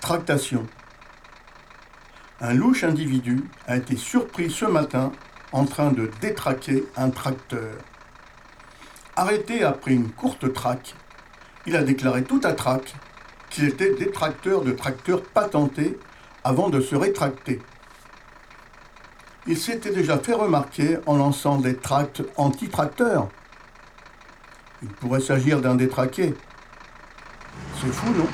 Tractation. Un louche individu a été surpris ce matin en train de détraquer un tracteur. Arrêté après une courte traque, il a déclaré tout à traque qu'il était détracteur de tracteurs patentés avant de se rétracter. Il s'était déjà fait remarquer en lançant des tracts anti-tracteurs. Il pourrait s'agir d'un détraqué. C'est fou, non?